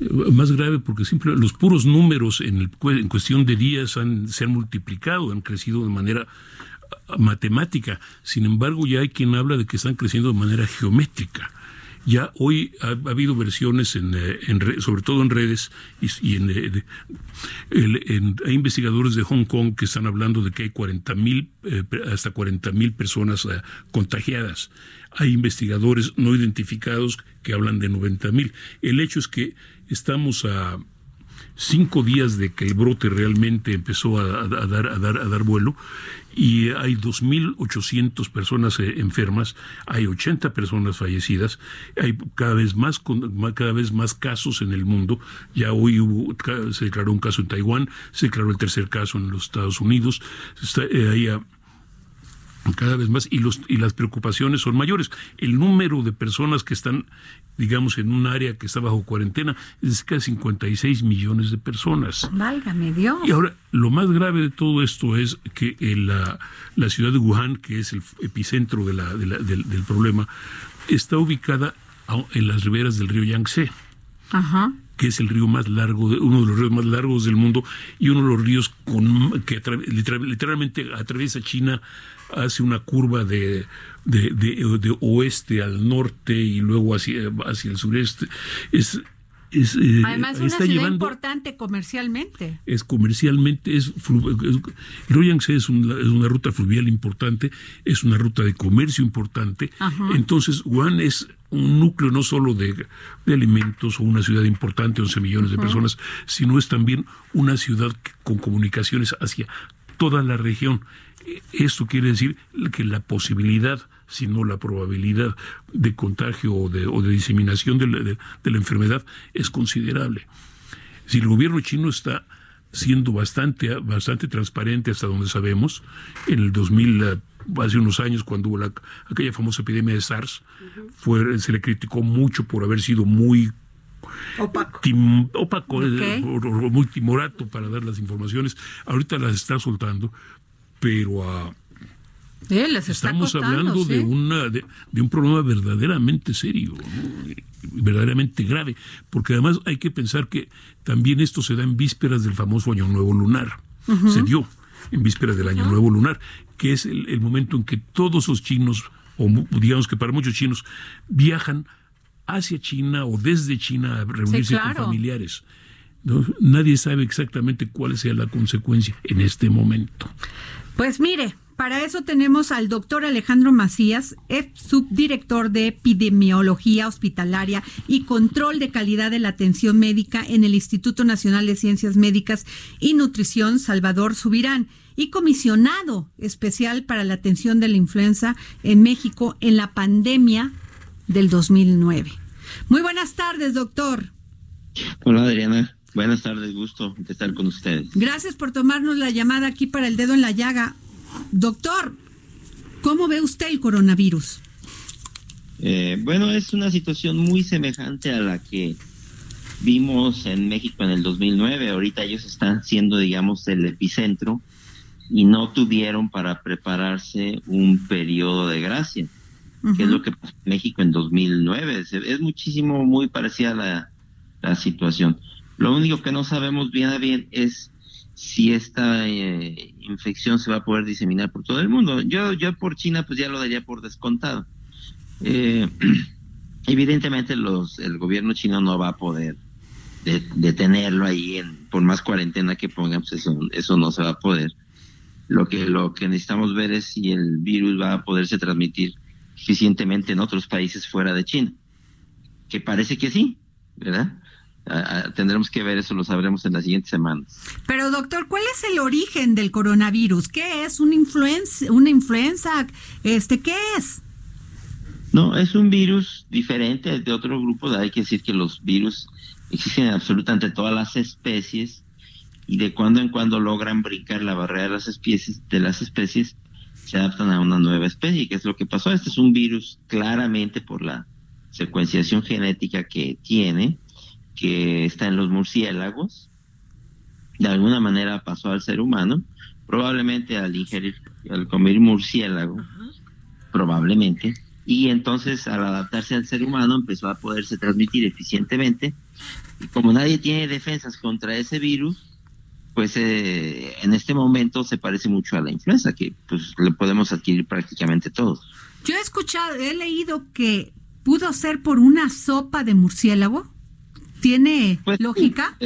eh, más grave porque siempre los puros números en, en cuestión de días han, se han multiplicado, han crecido de manera ah, matemática. Sin embargo, ya hay quien habla de que están creciendo de manera geométrica. Ya hoy ha, habido versiones, en, eh, sobre todo en redes, y, en, eh, hay investigadores de Hong Kong que están hablando de que hay 40 mil, hasta 40 mil personas contagiadas Hay investigadores no identificados que hablan de 90 mil. El hecho es que estamos a cinco días de que el brote realmente empezó a, dar, a, dar, a dar vuelo y hay 2.800 personas eh, enfermas, hay 80 personas fallecidas, hay cada vez más cada vez más casos en el mundo. Ya hoy hubo, se declaró un caso en Taiwán, se declaró el tercer caso en los Estados Unidos. Está, eh, cada vez más y los y las preocupaciones son mayores. El número de personas que están digamos en un área que está bajo cuarentena es casi 56 millones de personas. Válgame Dios. Y ahora lo más grave de todo esto es que en la, la ciudad de Wuhan, que es el epicentro de la, del, del problema, está ubicada en las riberas del río Yangtze. Ajá que es el río más largo, uno de los ríos más largos del mundo y uno de los ríos con, que literalmente atraviesa China, hace una curva de, de, oeste al norte y luego hacia, hacia el sureste. Es, es, eh, Además, es una ciudad importante comercialmente. Es comercialmente, es, Yangtze es una, es una, ruta fluvial importante, es una ruta de comercio importante. Entonces, Wuhan es un núcleo no solo de, alimentos o una ciudad importante, 11 millones de personas, sino es también una ciudad con comunicaciones hacia toda la región. Esto quiere decir que la posibilidad, si no la probabilidad de contagio o de, o de diseminación de la, enfermedad es considerable. Si el gobierno chino está siendo bastante, bastante transparente hasta donde sabemos, en el 2000 hace unos años cuando hubo la, aquella famosa epidemia de SARS, fue, se le criticó mucho por haber sido muy opaco, opaco eh, muy timorato para dar las informaciones. Ahorita las está soltando, pero a estamos hablando de una de, un problema verdaderamente serio, verdaderamente grave, porque además hay que pensar que también esto se da en vísperas del famoso Año Nuevo Lunar. Se dio en vísperas del Año Nuevo Lunar que es el, momento en que todos los chinos, o digamos que para muchos chinos, viajan hacia China o desde China a reunirse con familiares. Nadie sabe exactamente cuál sea la consecuencia en este momento. Pues mire, para eso tenemos al doctor Alejandro Macías, subdirector de epidemiología hospitalaria y control de calidad de la atención médica en el Instituto Nacional de Ciencias Médicas y Nutrición Salvador Subirán y comisionado especial para la atención de la influenza en México en la pandemia del 2009. Muy buenas tardes, doctor. Hola, Adriana. Buenas tardes, gusto de estar con ustedes. Gracias por tomarnos la llamada aquí para el dedo en la llaga. Doctor, ¿cómo ve usted el coronavirus? Eh, bueno, es una situación muy semejante a la que vimos en México en el 2009. Ahorita ellos están siendo, digamos, el epicentro y no tuvieron para prepararse un periodo de gracia, que es lo que pasó en México en 2009. Es, muchísimo, muy parecida la, la situación. Lo único que no sabemos bien a bien es si esta eh, infección se va a poder diseminar por todo el mundo. Yo, yo por China, pues ya lo daría por descontado. Eh, evidentemente, los, el gobierno chino no va a poder detenerlo ahí, en, por más cuarentena que pongamos, eso, eso no se va a poder. Lo que, lo que necesitamos ver es si el virus va a poderse transmitir eficientemente en otros países fuera de China. Que parece que sí, ¿verdad? Tendremos que ver eso, lo sabremos en las siguientes semanas. Pero doctor, ¿cuál es el origen del coronavirus? ¿Qué es una influenza? Una influenza? Este, ¿qué es? No, es un virus diferente de otro grupo. Hay que decir que los virus existen en absolutamente todas las especies y de cuando en cuando logran brincar la barrera de las especies, de las especies se adaptan a una nueva especie, que es lo que pasó. Este es un virus claramente por la secuenciación genética que tiene, que está en los murciélagos, de alguna manera pasó al ser humano, probablemente al ingerir, al comer murciélago, probablemente, y entonces al adaptarse al ser humano empezó a poderse transmitir eficientemente, y como nadie tiene defensas contra ese virus, pues eh, en este momento se parece mucho a la influenza, que pues le podemos adquirir prácticamente todos. Yo he escuchado, he leído que pudo ser por una sopa de murciélago. ¿Tiene pues lógica?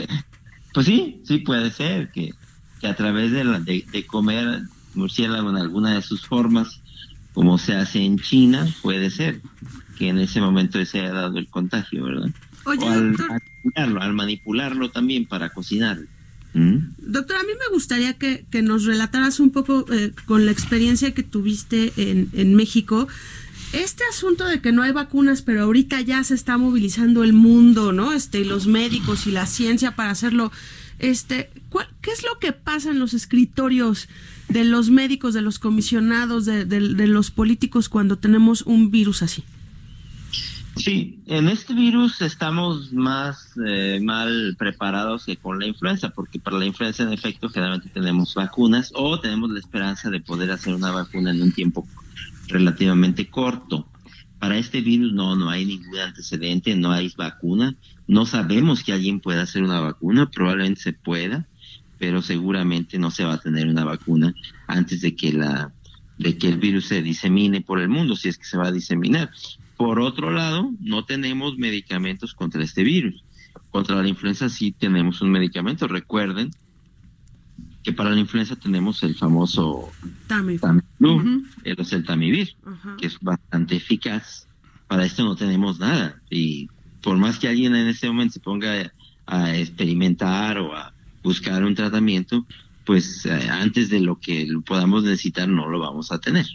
Pues sí, sí puede ser que, que a través de, la, de, comer murciélago en alguna de sus formas como se hace en China, puede ser que en ese momento se haya dado el contagio, ¿verdad? Oye, o al doctor. manipularlo, al manipularlo también para cocinar. Doctor, a mí me gustaría que, que nos relataras un poco eh, con la experiencia que tuviste en, en México. Este asunto de que no hay vacunas, pero ahorita ya se está movilizando el mundo, ¿no? Este, y los médicos y la ciencia para hacerlo. Este, ¿cuál- ¿qué es lo que pasa en los escritorios de los médicos, de los comisionados, de, los políticos cuando tenemos un virus así? Sí, en este virus estamos más eh, mal preparados que con la influenza, porque para la influenza en efecto generalmente tenemos vacunas o tenemos la esperanza de poder hacer una vacuna en un tiempo relativamente corto. Para este virus no, no hay ningún antecedente, no hay vacuna. No sabemos que alguien pueda hacer una vacuna, probablemente se pueda, pero seguramente no se va a tener una vacuna antes de que la de que el virus se disemine por el mundo, si es que se va a diseminar. Por otro lado, no tenemos medicamentos contra este virus. Contra la influenza sí tenemos un medicamento. Recuerden que para la influenza tenemos el famoso Tamiflu. Tamiflu, el oseltamivir, Ajá. que es bastante eficaz. Para esto no tenemos nada. Y por más que alguien en este momento se ponga a experimentar o a buscar un tratamiento, pues eh, antes de lo que lo podamos necesitar no lo vamos a tener.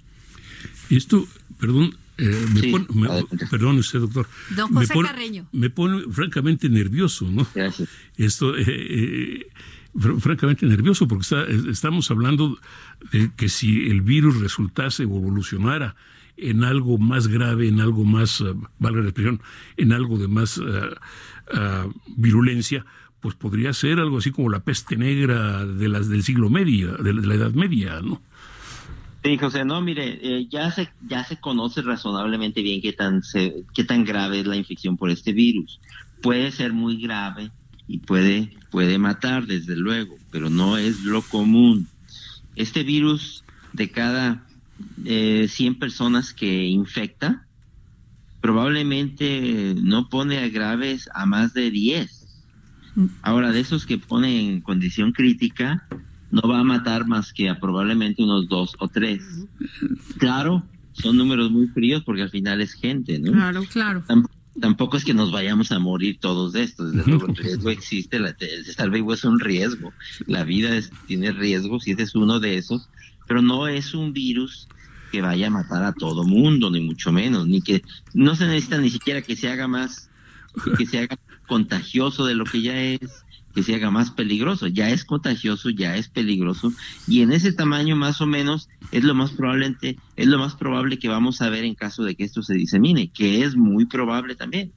Esto, perdón, eh, me Sí, pone- me- adelante. perdón usted, doctor. Don Me José pone- Carreño. Me pone francamente nervioso, ¿no? Gracias. Esto, eh, eh, fr- francamente nervioso, porque está- eh, estamos hablando de que si el virus resultase o evolucionara en algo más grave, en algo más, eh, valga la expresión, en algo de más eh, ah, virulencia, pues podría ser algo así como la peste negra de las del siglo medio, de la, de la Edad Media, ¿no? Sí, José, no, mire, eh, ya se ya se conoce razonablemente bien qué tan se- qué tan grave es la infección por este virus. Puede ser muy grave y puede puede matar desde luego, pero no es lo común. Este virus de cada eh, 100 personas que infecta probablemente no pone a graves a más de 10. Ahora, de esos que pone en condición crítica, no va a matar más que a probablemente unos dos o tres. Claro, son números muy fríos porque al final es gente, ¿no? Claro, claro. Tampoco es que nos vayamos a morir todos de estos. Desde luego, el riesgo existe, la, estar vivo es un riesgo. La vida es- tiene riesgos y ese es uno de esos, pero no es un virus que vaya a matar a todo mundo, ni mucho menos, ni que no se necesita ni siquiera que se haga más, que se haga contagioso de lo que ya es, que se haga más peligroso. Ya es contagioso, ya es peligroso, y en ese tamaño más o menos es lo más probable, es lo más probable que vamos a ver en caso de que esto se disemine, que es muy probable también.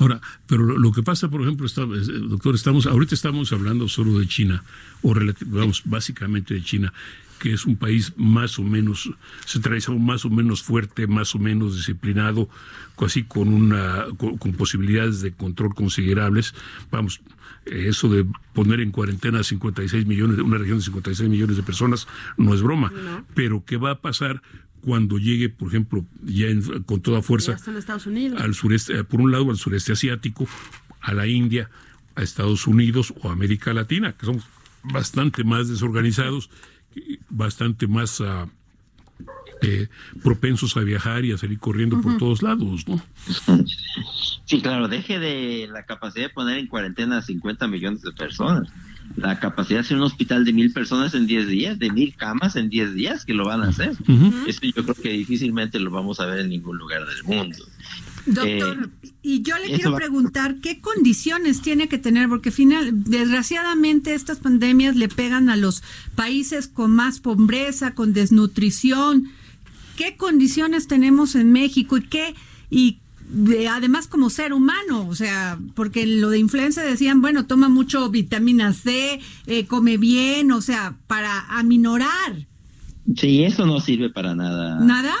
Ahora, pero lo, que pasa, por ejemplo, está, eh, doctor, estamos ahorita estamos hablando solo de China, o vamos, básicamente de China, que es un país más o menos centralizado, más o menos fuerte, más o menos disciplinado, así con una con, con posibilidades de control considerables. Vamos, eso de poner en cuarentena a 56 millones, una región de 56 millones de personas, no es broma. Pero ¿qué va a pasar cuando llegue, por ejemplo, ya en- con toda fuerza Ya está en Estados Unidos. al sureste, eh, por un lado al sureste asiático, a la India, a Estados Unidos o a América Latina, que somos bastante más desorganizados, bastante más ah, eh, propensos a viajar y a salir corriendo por todos lados, ¿no? Sí, claro, deje de la capacidad de poner en cuarentena a 50 millones de personas. La capacidad de hacer un hospital de mil personas en 10 días, de mil camas en 10 días, que lo van a hacer. Eso yo creo que difícilmente lo vamos a ver en ningún lugar del mundo. Doctor, Eh, y yo le quiero preguntar qué condiciones tiene que tener, porque final, desgraciadamente estas pandemias le pegan a los países con más pobreza, con desnutrición. ¿Qué condiciones tenemos en México y qué y de- además como ser humano, o sea, porque lo de influenza decían, bueno, toma mucho vitamina C, eh, come bien, o sea, para aminorar. Sí, eso no sirve para nada. ¿Nada?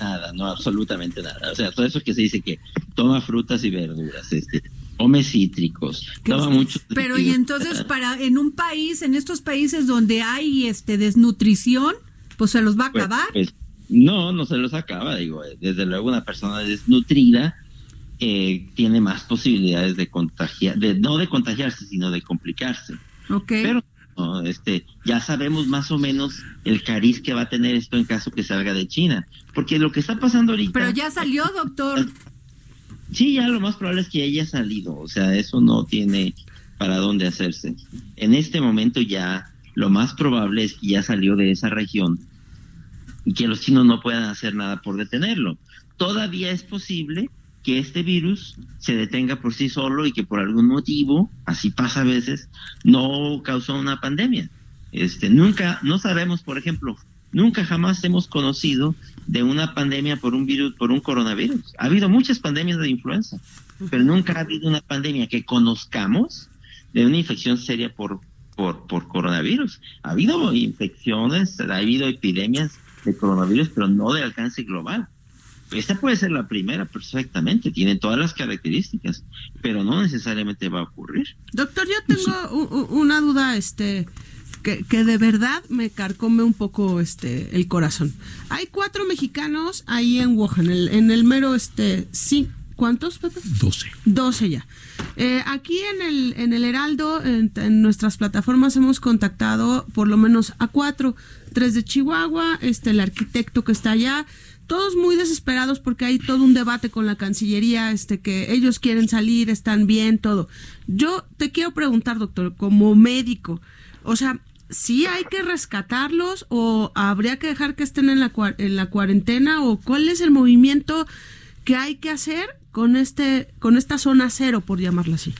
Nada, no, absolutamente nada. O sea, todo eso que se dice que toma frutas y verduras, este, come cítricos, toma mucho. Pero y entonces para en un país, en estos países donde hay este desnutrición, pues se los va a Pues- acabar. pues, no, no se los acaba, digo. eh, Desde luego una persona desnutrida eh, tiene más posibilidades de contagiar, de, no de contagiarse, sino de complicarse. ok. Pero ¿no? Este, ya sabemos más o menos el cariz que va a tener esto en caso que salga de China. Porque lo que está pasando ahorita... Pero ya salió, doctor. Sí, ya lo más probable es que haya salido. O sea, eso no tiene para dónde hacerse. En este momento ya lo más probable es que ya salió de esa región y que los chinos no puedan hacer nada por detenerlo. Todavía es posible que este virus se detenga por sí solo y que por algún motivo, así pasa a veces, no causó una pandemia. Este, nunca, no sabemos, por ejemplo, nunca jamás hemos conocido de una pandemia por un virus, por un coronavirus. Ha habido muchas pandemias de influenza, pero nunca ha habido una pandemia que conozcamos de una infección seria por, por, por coronavirus. Ha habido infecciones, ha habido epidemias de coronavirus, pero no de alcance global. Esta puede ser la primera perfectamente, tiene todas las características, pero no necesariamente va a ocurrir. Doctor, yo tengo una duda, este, que, que, de verdad me carcome un poco este el corazón. Hay cuatro mexicanos ahí en Wuhan, en el, en el mero este sí, ¿cuántos, Pepe? Doce. Doce ya. Eh, aquí en el, en el Heraldo, en, en, nuestras plataformas hemos contactado por lo menos a cuatro, tres de Chihuahua, este el arquitecto que está allá, todos muy desesperados porque hay todo un debate con la Cancillería, este que ellos quieren salir, están bien, todo. Yo te quiero preguntar, doctor, como médico, o sea, ¿sí hay que rescatarlos o habría que dejar que estén en la, en la cuarentena o cuál es el movimiento que hay que hacer con este con esta zona cero, por llamarla así?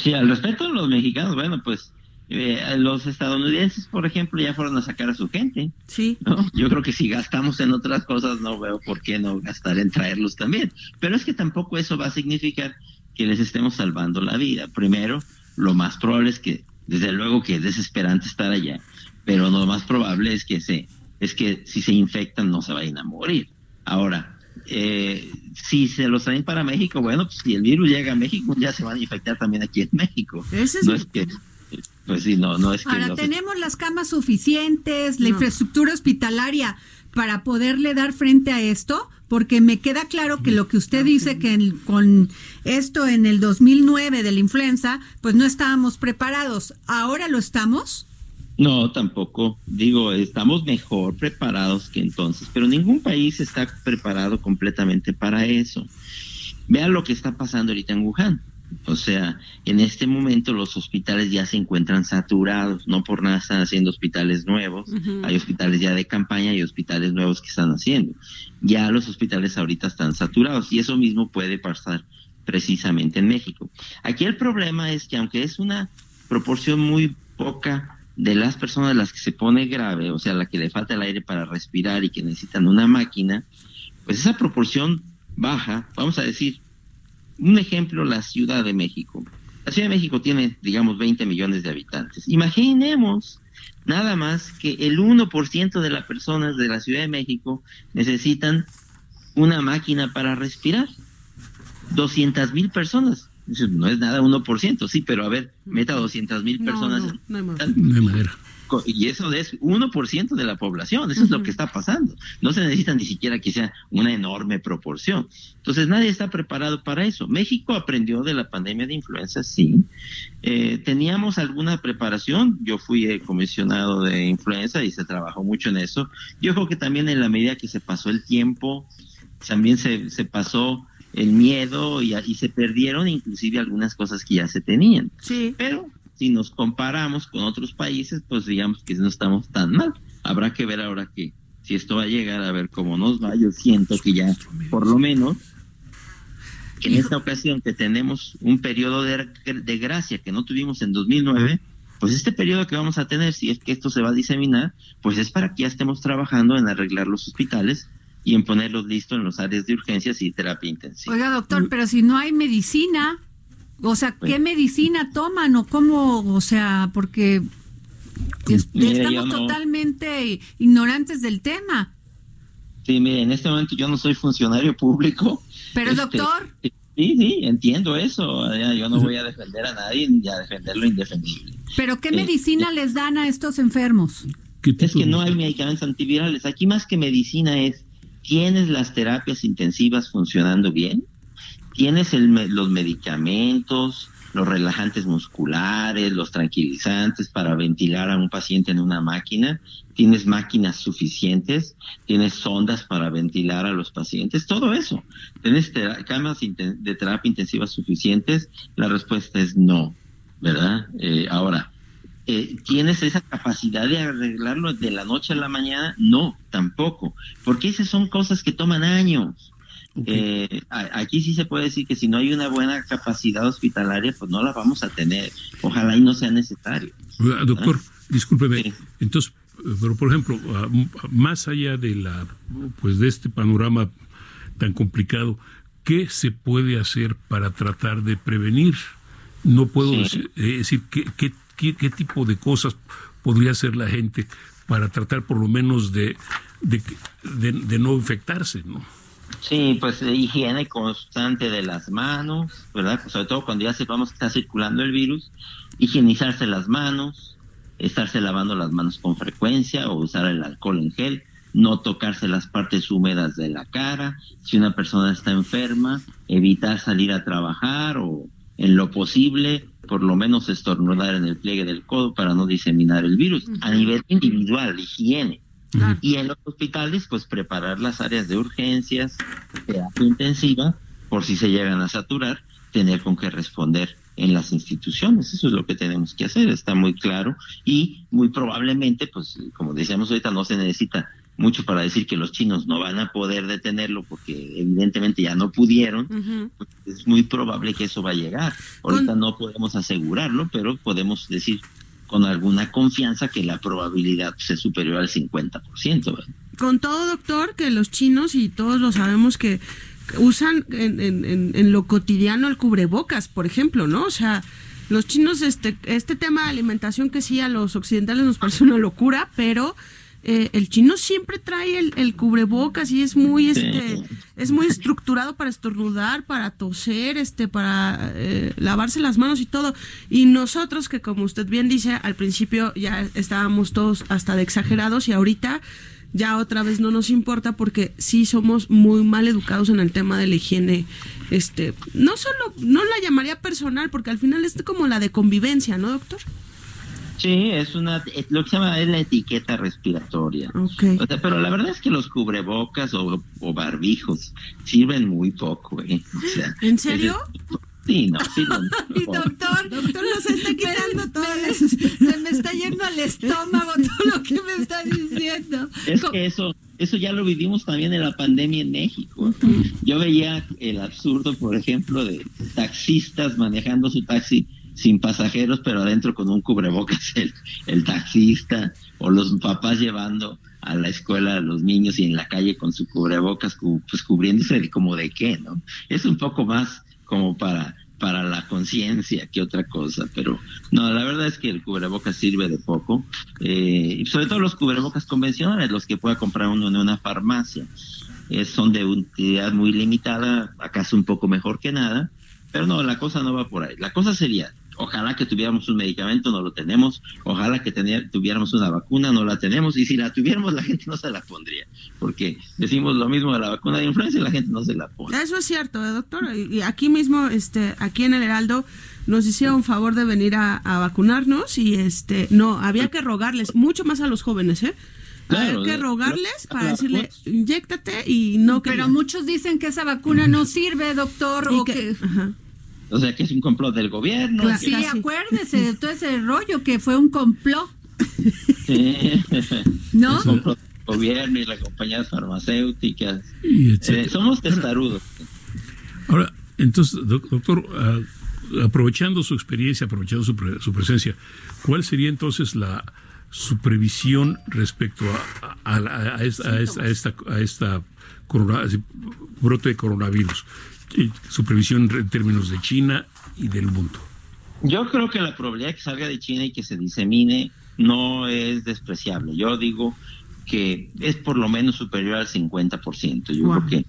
Sí, al respecto de los mexicanos, bueno, pues eh, los estadounidenses, por ejemplo, ya fueron a sacar a su gente. Sí. ¿no? Yo creo que si gastamos en otras cosas, no veo por qué no gastar en traerlos también. Pero es que tampoco eso va a significar que les estemos salvando la vida. Primero, lo más probable es que, desde luego que es desesperante estar allá, pero lo más probable es que se, es que si se infectan no se vayan a morir. Ahora, eh, si se los traen para México, bueno, pues si el virus llega a México, ya se van a infectar también aquí en México. Ese es no es que pues sí, no, no es que Ahora no se- tenemos las camas suficientes, la No. infraestructura hospitalaria para poderle dar frente a esto, porque me queda claro que lo que usted dice que en- con esto en el 2009 de la influenza, pues no estábamos preparados. ¿Ahora lo estamos? No, tampoco. Digo, estamos mejor preparados que entonces, pero ningún país está preparado completamente para eso. Vean lo que está pasando ahorita en Wuhan. O sea, en este momento los hospitales ya se encuentran saturados, no por nada están haciendo hospitales nuevos, hay hospitales ya de campaña y hospitales nuevos que están haciendo. Ya los hospitales ahorita están saturados y eso mismo puede pasar precisamente en México. Aquí el problema es que aunque es una proporción muy poca de las personas las que se pone grave, o sea, la que le falta el aire para respirar y que necesitan una máquina, pues esa proporción baja, vamos a decir, un ejemplo, la Ciudad de México. La Ciudad de México tiene, digamos, 20 millones de habitantes. Imaginemos nada más que el 1% de las personas de la Ciudad de México necesitan una máquina para respirar. 200 mil personas. Dices, No es nada 1%, sí, pero a ver, meta 200 mil personas. no, no hay más. No hay manera. Y eso es 1% de la población, eso es lo que está pasando. No se necesita ni siquiera que sea una enorme proporción. Entonces nadie está preparado para eso. México aprendió de la pandemia de influenza, sí. Eh, teníamos alguna preparación, yo fui eh, comisionado de influenza y se trabajó mucho en eso. Yo creo que también en la medida que se pasó el tiempo, también se, se pasó el miedo y, y se perdieron inclusive algunas cosas que ya se tenían. Sí. Pero si nos comparamos con otros países, pues digamos que no estamos tan mal. Habrá que ver ahora que si esto va a llegar a ver cómo nos va. Yo siento que ya, por lo menos, que en esta ocasión que tenemos un periodo de, de gracia que no tuvimos en 2009, pues este periodo que vamos a tener, si es que esto se va a diseminar, pues es para que ya estemos trabajando en arreglar los hospitales y en ponerlos listos en los áreas de urgencias y terapia intensiva. Oiga, doctor, pero si no hay medicina, o sea, ¿qué medicina toman o cómo? O sea, porque es- estamos no- totalmente ignorantes del tema. Sí, mire, en este momento yo no soy funcionario público. Pero, Este, doctor, Sí, sí, entiendo eso. Yo no voy a defender a nadie ni a defender lo indefendible. ¿pero qué eh, medicina les dan a estos enfermos? ¿Qué Es que no hay medicamentos antivirales. Aquí más que medicina es, ¿tienes las terapias intensivas funcionando bien? ¿Tienes los medicamentos? los relajantes musculares, los tranquilizantes para ventilar a un paciente en una máquina, tienes máquinas suficientes, tienes sondas para ventilar a los pacientes, todo eso. ¿Tienes camas de terapia intensiva suficientes? La respuesta es no, ¿verdad? Eh, ahora, eh, ¿tienes esa capacidad de arreglarlo de la noche a la mañana? No, tampoco, porque esas son cosas que toman años. Eh, aquí sí se puede decir que si no hay una buena capacidad hospitalaria, pues no la vamos a tener. Ojalá y no sea necesario. Doctor, discúlpeme. Entonces, pero por ejemplo, más allá de la, pues de este panorama tan complicado, ¿qué se puede hacer para tratar de prevenir? No puedo decir, ¿qué, qué, qué, tipo de cosas podría hacer la gente para tratar por lo menos de, de, no infectarse, ¿no? Sí, pues eh, higiene constante de las manos, ¿verdad? Sobre todo cuando ya sepamos que está circulando el virus, higienizarse las manos, estarse lavando las manos con frecuencia o usar el alcohol en gel, no tocarse las partes húmedas de la cara, si una persona está enferma, evitar salir a trabajar o en lo posible por lo menos estornudar en el pliegue del codo para no diseminar el virus. A nivel individual, higiene. Y en los hospitales, pues preparar las áreas de urgencias, terapia intensiva, por si se llegan a saturar, tener con qué responder en las instituciones. Eso es lo que tenemos que hacer, está muy claro. Y muy probablemente, pues como decíamos ahorita, no se necesita mucho para decir que los chinos no van a poder detenerlo porque evidentemente ya no pudieron, pues, es muy probable que eso va a llegar. Ahorita no podemos asegurarlo, pero podemos decir con alguna confianza que la probabilidad pues, es superior al 50%. Con todo, doctor, que los chinos, y todos lo sabemos, que usan en, en, en, lo cotidiano el cubrebocas, por ejemplo, ¿no? O sea, los chinos, este, este tema de alimentación que sí a los occidentales nos parece una locura, pero eh, el chino siempre trae el, cubrebocas y es muy este es muy estructurado para estornudar para toser este para eh, lavarse las manos y todo. Y nosotros que como usted bien dice al principio ya estábamos todos hasta de exagerados y ahorita ya otra vez no nos importa porque sí somos muy mal educados en el tema de la higiene este no solo no la llamaría personal porque al final es como la de convivencia no doctor Sí, es una, lo que se llama es la etiqueta respiratoria. pero la verdad es que los cubrebocas o, barbijos sirven muy poco, ¿eh? ¿En serio? Sí, no, sí, doctor, doctor nos está quedando todo. Se me está yendo al estómago todo lo que me está diciendo. Es que eso, eso ya lo vivimos también en la pandemia en México. Yo veía el absurdo, por ejemplo, de taxistas manejando su taxi sin pasajeros, pero adentro con un cubrebocas el, taxista o los papás llevando a la escuela a los niños y en la calle con su cubrebocas, pues cubriéndose como de qué, ¿no? Es un poco más como para para la conciencia que otra cosa, pero no, la verdad es que el cubrebocas sirve de poco, eh, sobre todo los cubrebocas convencionales, los que pueda comprar uno en una farmacia, eh, son de utilidad muy limitada, acaso un poco mejor que nada, pero no, la cosa no va por ahí, la cosa sería Ojalá que tuviéramos un medicamento, no lo tenemos. Ojalá que tuviéramos una vacuna, no la tenemos. Y si la tuviéramos, la gente no se la pondría. Porque decimos lo mismo de la vacuna de influenza y la gente no se la pone. Eso es cierto, ¿eh, doctor. Y aquí mismo, este, aquí en el Heraldo, nos hicieron favor de venir a, vacunarnos y este, no, había que rogarles, mucho más a los jóvenes, ¿eh? Había que rogarles para decirle, inyectate y no Pero muchos dicen que esa vacuna no sirve, doctor, o que... O sea, que es un complot del gobierno. sí, acuérdese de todo ese rollo que fue un complot. Sí. ¿No? Es un complot del gobierno y las compañías farmacéuticas. Eh, somos testarudos. Ahora, entonces, doctor, ah, aprovechando su experiencia, aprovechando su, presencia, ¿cuál sería entonces la su previsión respecto a, a, esta, a esta brote de coronavirus? Su previsión en términos de China y del mundo? Yo creo que la probabilidad de que salga de China y que se disemine no es despreciable. Yo digo que es por lo menos superior al 50%. Yo creo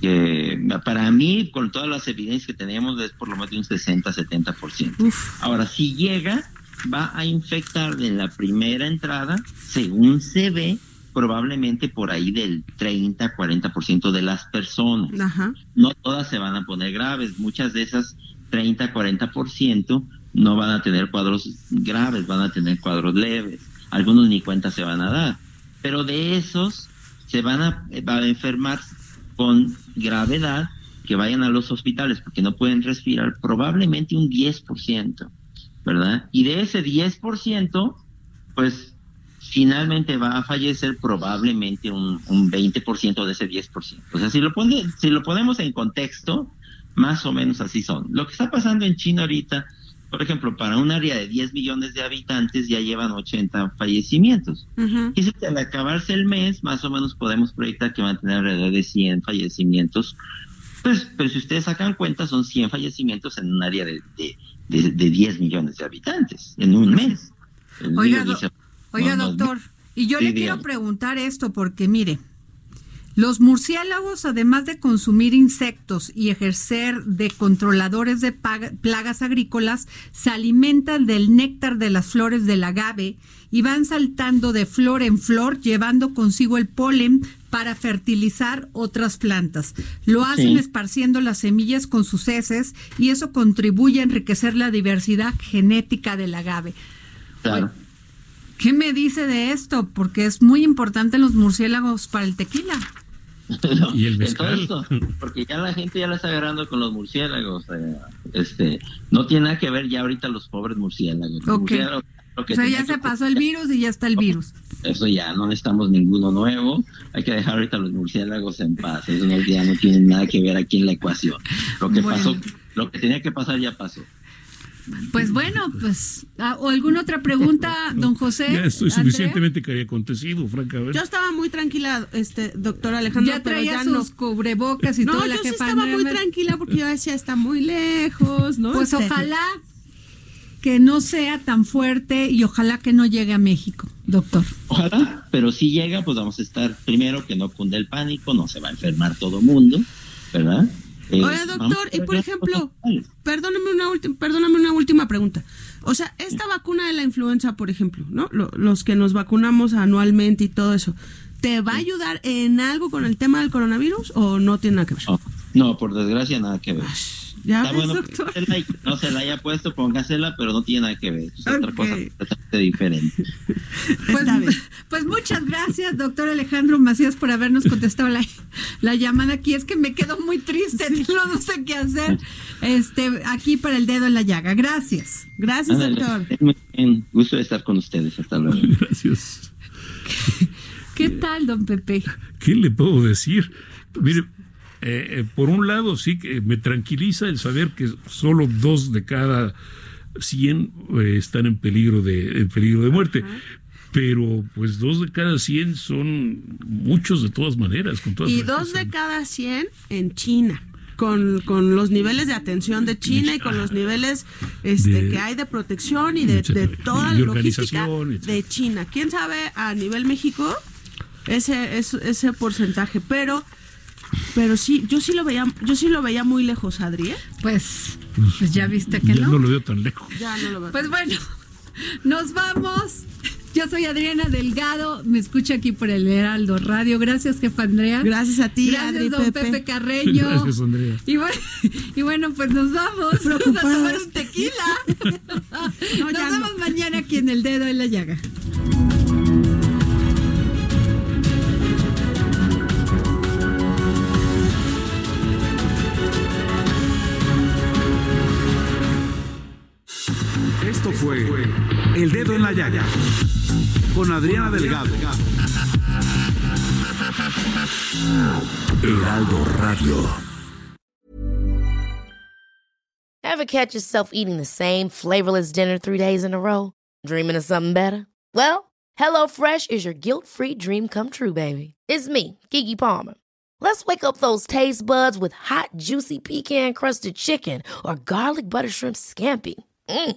que, para mí, con todas las evidencias que tenemos, es por lo menos un 60-70%. Ahora, si llega, va a infectar de la primera entrada, según se ve, probablemente por ahí del 30-40% de las personas. No todas se van a poner graves, muchas de esas 30, 40% no van a tener cuadros graves, van a tener cuadros leves. Algunos ni cuenta se van a dar. Pero de esos se van a, van a enfermar con gravedad que vayan a los hospitales porque no pueden respirar, probablemente un 10%, ¿verdad? Y de ese 10%, pues finalmente va a fallecer probablemente un, un 20% de ese 10%. O sea, si lo, pone, si lo ponemos en contexto, más o menos así son. Lo que está pasando en China ahorita, por ejemplo, para un área de 10 millones de habitantes ya llevan 80 fallecimientos. Y si al acabarse el mes, más o menos podemos proyectar que van a tener alrededor de 100 fallecimientos. Pues, pero si ustedes sacan cuenta, son 100 fallecimientos en un área de, de, de, de 10 millones de habitantes en un mes. Oiga, dice, oiga, no, doctor, y yo Sí, le quiero preguntar esto porque mire, los murciélagos, además de consumir insectos y ejercer de controladores de plagas agrícolas, se alimentan del néctar de las flores del agave y van saltando de flor en flor, llevando consigo el polen para fertilizar otras plantas. Lo hacen Sí. esparciendo las semillas con sus heces y eso contribuye a enriquecer la diversidad genética del agave. Claro. ¿Qué me dice de esto? Porque es muy importante los murciélagos para el tequila. Y el mezcal. esto, porque ya la gente ya la está agarrando con los murciélagos. eh, este, no tiene nada que ver ya ahorita los pobres murciélagos. Los Ok. murciélagos, lo que O sea, ya que- se pasó el virus y ya está el virus. Eso ya, no necesitamos ninguno nuevo. Hay que dejar ahorita los murciélagos en paz. Eso no, ya no tienen nada que ver aquí en la ecuación. Lo que Bueno. pasó, lo que tenía que pasar ya pasó. Pues bueno, pues, ah, ¿o alguna otra pregunta, don José? Ya estoy Andrea? suficientemente que haya acontecido, francamente. Yo estaba muy tranquila, este, doctor Alejandro, Ya pero traía ya no. sus cubrebocas y No, toda la yo sí jefa estaba muy tranquila porque yo decía, está muy lejos, ¿no? Pues Este, ojalá que no sea tan fuerte y ojalá que no llegue a México, doctor. Ojalá, pero si llega, pues vamos a estar primero que no cunde el pánico, no se va a enfermar todo mundo, ¿verdad? Eh, vamos doctor, y por ejemplo, perdóname una última, perdóname una última pregunta. O sea, esta vacuna de la influenza, por ejemplo, ¿no? Lo- los que nos vacunamos anualmente y todo eso, ¿te va a ayudar en algo con el tema del coronavirus o no tiene nada que ver? No, no, por desgracia nada que ver. Ya Está ves, bueno doctor. que se la- no se la haya puesto, póngasela, pero no tiene nada que ver. Es otra cosa completamente diferente. Pues, pues muchas gracias, doctor Alejandro Macías, por habernos contestado la, la llamada aquí. Es que me quedo muy triste, no sé qué hacer este, aquí para el dedo en la llaga. Gracias. Gracias, Ándale, doctor. muy bien. Gusto de estar con ustedes. Hasta luego. Gracias. ¿Qué tal, don Pepe? ¿Qué le puedo decir? Mire, eh, eh, por un lado sí que me tranquiliza el saber que solo dos de cada 100 eh, están en peligro de en peligro de muerte. Pero pues dos de cada 100 son muchos de todas maneras. Con toda Y dos de cada 100 en China. Con, con los niveles de atención de China y con los niveles este, De- que hay de protección y de, de toda la logística de China. ¿Quién sabe a nivel México ese, ese, ese porcentaje? Pero pero sí, yo sí lo veía, yo sí lo veía muy lejos, Adri. ¿eh? Pues, pues ya viste que Ya no. no lo veo tan lejos. Ya no lo veo. Pues bueno, nos vamos. Yo soy Adriana Delgado, me escucha aquí por el Heraldo Radio. Gracias, jefa Andrea. Gracias a ti, Gracias, Adri, don Pepe. Pepe, Carreño. Gracias, Andrea. Y bueno, y bueno, pues nos vamos a Preocupadas. tomar un tequila. No, nos vemos no. mañana aquí en El Dedo en la Llaga. Esto fue El Dedo en la Llaga con Adriana Delgado. Heraldo Radio. Ever catch yourself eating the same flavorless dinner three days in a row? Dreaming of something better? Well, HelloFresh is your guilt free dream come true, baby. It's me, Kiki Palmer. Let's wake up those taste buds with hot, juicy pecan crusted chicken or garlic butter shrimp scampi. Mm.